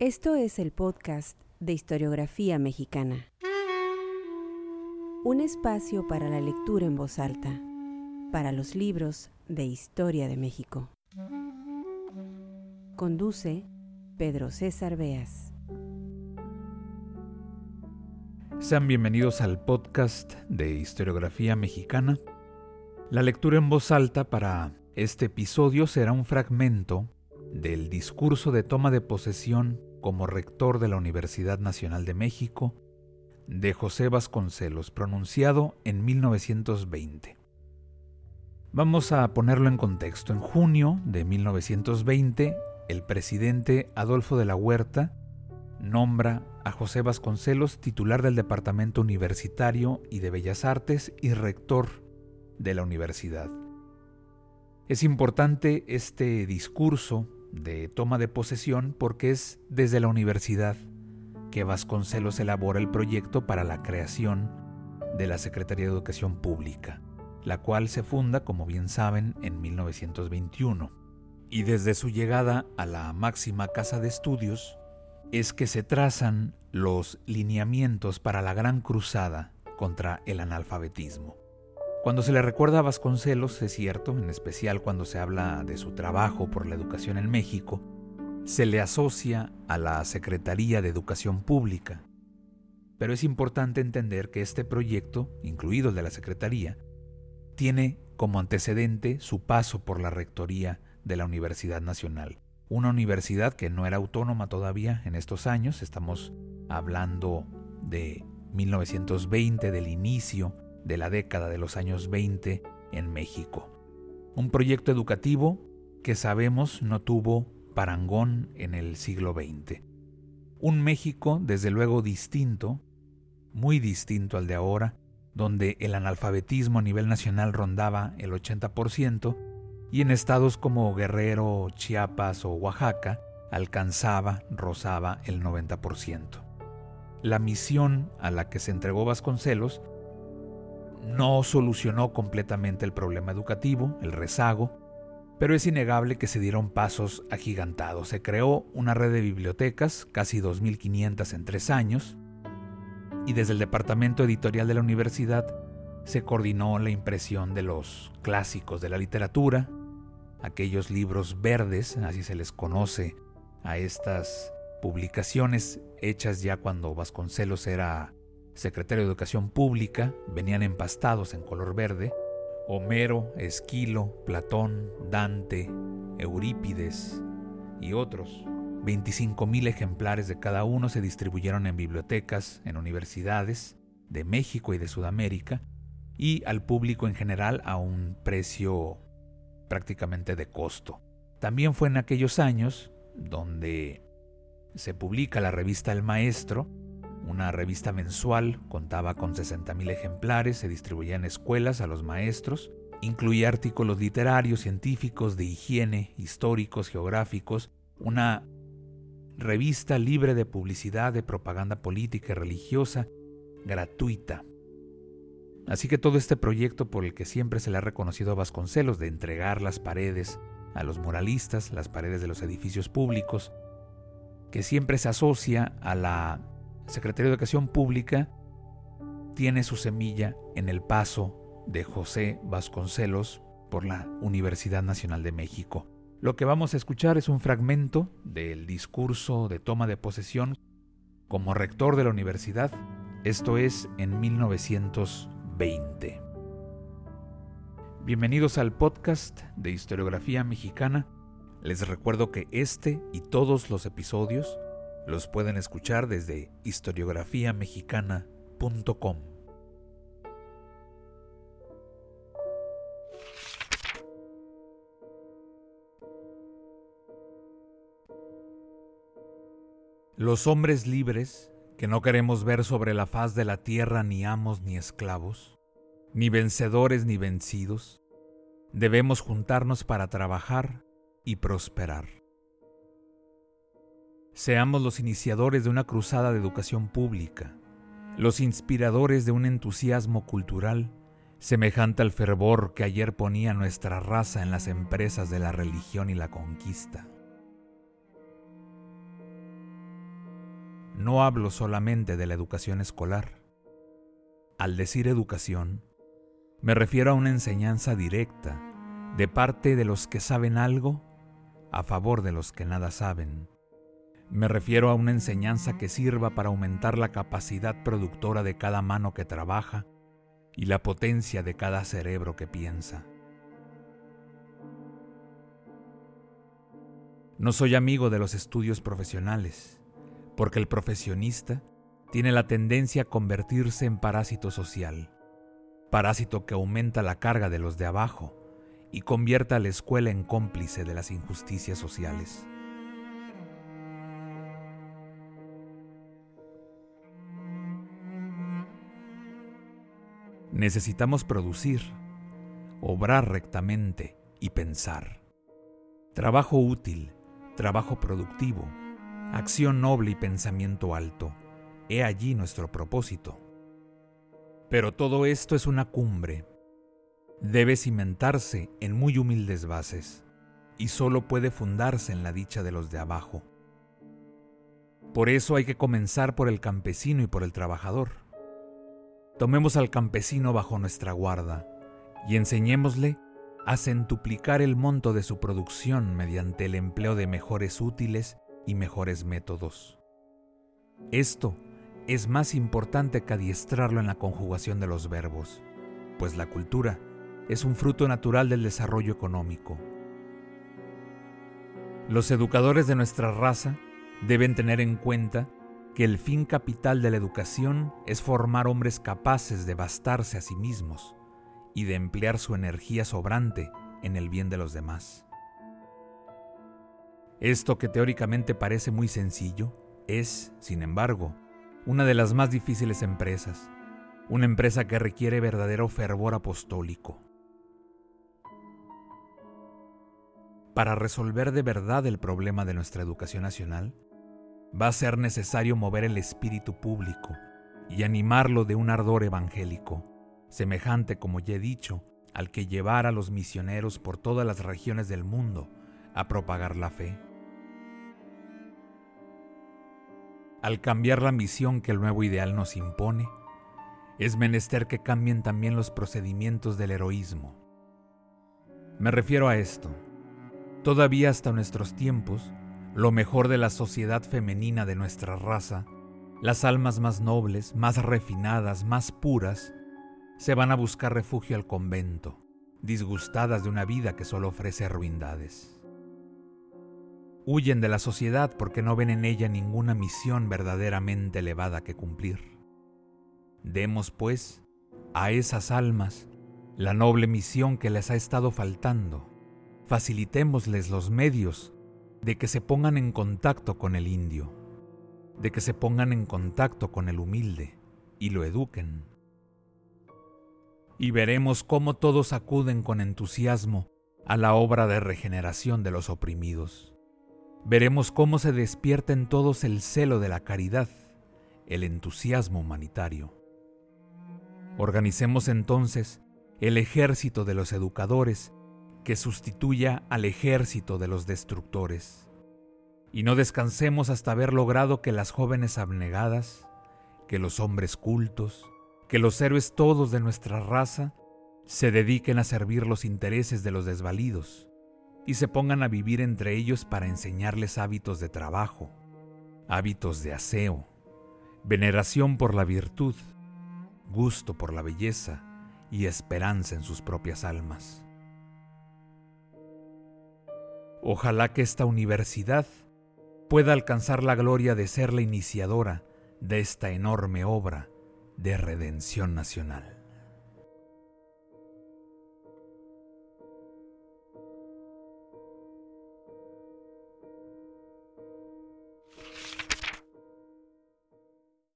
Esto es el podcast de historiografía mexicana. Un espacio para la lectura en voz alta, para los libros de historia de México. Conduce Pedro César Beas. Sean bienvenidos al podcast de historiografía mexicana. La lectura en voz alta para este episodio será un fragmento del discurso de toma de posesión como rector de la Universidad Nacional de México de José Vasconcelos, pronunciado en 1920. Vamos a ponerlo en contexto. En junio de 1920, el presidente Adolfo de la Huerta nombra a José Vasconcelos titular del Departamento Universitario y de Bellas Artes y rector de la universidad. Es importante este discurso de toma de posesión porque es desde la universidad que Vasconcelos elabora el proyecto para la creación de la Secretaría de Educación Pública, la cual se funda, como bien saben, en 1921. Y desde su llegada a la máxima casa de estudios es que se trazan los lineamientos para la gran cruzada contra el analfabetismo. Cuando se le recuerda a Vasconcelos, es cierto, en especial cuando se habla de su trabajo por la educación en México, se le asocia a la Secretaría de Educación Pública. Pero es importante entender que este proyecto, incluido el de la Secretaría, tiene como antecedente su paso por la Rectoría de la Universidad Nacional, una universidad que no era autónoma todavía en estos años, estamos hablando de 1920, del inicio de la década de los años 20 en México. Un proyecto educativo que sabemos no tuvo parangón en el siglo XX. Un México, desde luego, distinto, muy distinto al de ahora, donde el analfabetismo a nivel nacional rondaba el 80% y en estados como Guerrero, Chiapas o Oaxaca alcanzaba, rozaba el 90%. La misión a la que se entregó Vasconcelos no solucionó completamente el problema educativo, el rezago, pero es innegable que se dieron pasos agigantados. Se creó una red de bibliotecas, casi 2.500 en tres años, y desde el departamento editorial de la universidad se coordinó la impresión de los clásicos de la literatura, aquellos libros verdes, así se les conoce a estas publicaciones hechas ya cuando Vasconcelos era secretario de Educación Pública, venían empastados en color verde, Homero, Esquilo, Platón, Dante, Eurípides y otros. 25.000 ejemplares de cada uno se distribuyeron en bibliotecas, en universidades de México y de Sudamérica y al público en general a un precio prácticamente de costo. También fue en aquellos años donde se publica la revista El Maestro, una revista mensual, contaba con 60.000 ejemplares, se distribuía en escuelas a los maestros, incluía artículos literarios, científicos, de higiene, históricos, geográficos, una revista libre de publicidad, de propaganda política y religiosa, gratuita. Así que todo este proyecto por el que siempre se le ha reconocido a Vasconcelos de entregar las paredes a los muralistas, las paredes de los edificios públicos, que siempre se asocia a la Secretario de Educación Pública, tiene su semilla en el paso de José Vasconcelos por la Universidad Nacional de México. Lo que vamos a escuchar es un fragmento del discurso de toma de posesión como rector de la universidad, esto es en 1920. Bienvenidos al podcast de historiografía mexicana. Les recuerdo que este y todos los episodios los pueden escuchar desde historiografiamexicana.com. Los hombres libres, que no queremos ver sobre la faz de la tierra ni amos ni esclavos, ni vencedores ni vencidos, debemos juntarnos para trabajar y prosperar. Seamos los iniciadores de una cruzada de educación pública, los inspiradores de un entusiasmo cultural semejante al fervor que ayer ponía nuestra raza en las empresas de la religión y la conquista. no hablo solamente de la educación escolar. Al decir educación, me refiero a una enseñanza directa de parte de los que saben algo a favor de los que nada saben. Me refiero a una enseñanza que sirva para aumentar la capacidad productora de cada mano que trabaja y la potencia de cada cerebro que piensa. No soy amigo de los estudios profesionales, porque el profesionista tiene la tendencia a convertirse en parásito social, parásito que aumenta la carga de los de abajo y convierta a la escuela en cómplice de las injusticias sociales. Necesitamos producir, obrar rectamente y pensar. Trabajo útil, trabajo productivo, acción noble y pensamiento alto. He allí nuestro propósito. Pero todo esto es una cumbre. Debe cimentarse en muy humildes bases y solo puede fundarse en la dicha de los de abajo. Por eso hay que comenzar por el campesino y por el trabajador. Tomemos al campesino bajo nuestra guarda y enseñémosle a centuplicar el monto de su producción mediante el empleo de mejores útiles y mejores métodos. Esto es más importante que adiestrarlo en la conjugación de los verbos, pues la cultura es un fruto natural del desarrollo económico. Los educadores de nuestra raza deben tener en cuenta que el fin capital de la educación es formar hombres capaces de bastarse a sí mismos y de emplear su energía sobrante en el bien de los demás. Esto que teóricamente parece muy sencillo es, sin embargo, una de las más difíciles empresas, una empresa que requiere verdadero fervor apostólico. Para resolver de verdad el problema de nuestra educación nacional, va a ser necesario mover el espíritu público y animarlo de un ardor evangélico, semejante, como ya he dicho, al que llevara a los misioneros por todas las regiones del mundo a propagar la fe. Al cambiar la misión que el nuevo ideal nos impone, es menester que cambien también los procedimientos del heroísmo. Me refiero a esto. Todavía hasta nuestros tiempos, lo mejor de la sociedad femenina de nuestra raza, las almas más nobles, más refinadas, más puras, se van a buscar refugio al convento, disgustadas de una vida que solo ofrece ruindades. Huyen de la sociedad porque no ven en ella ninguna misión verdaderamente elevada que cumplir. Demos, pues, a esas almas la noble misión que les ha estado faltando. Facilitémosles los medios de que se pongan en contacto con el indio, de que se pongan en contacto con el humilde y lo eduquen. Y veremos cómo todos acuden con entusiasmo a la obra de regeneración de los oprimidos veremos cómo se despierta en todos el celo de la caridad, el entusiasmo humanitario. Organicemos entonces el ejército de los educadores que sustituya al ejército de los destructores. Y no descansemos hasta haber logrado que las jóvenes abnegadas, que los hombres cultos, que los héroes todos de nuestra raza se dediquen a servir los intereses de los desvalidos, y se pongan a vivir entre ellos para enseñarles hábitos de trabajo, hábitos de aseo, veneración por la virtud, gusto por la belleza y esperanza en sus propias almas. Ojalá que esta universidad pueda alcanzar la gloria de ser la iniciadora de esta enorme obra de redención nacional.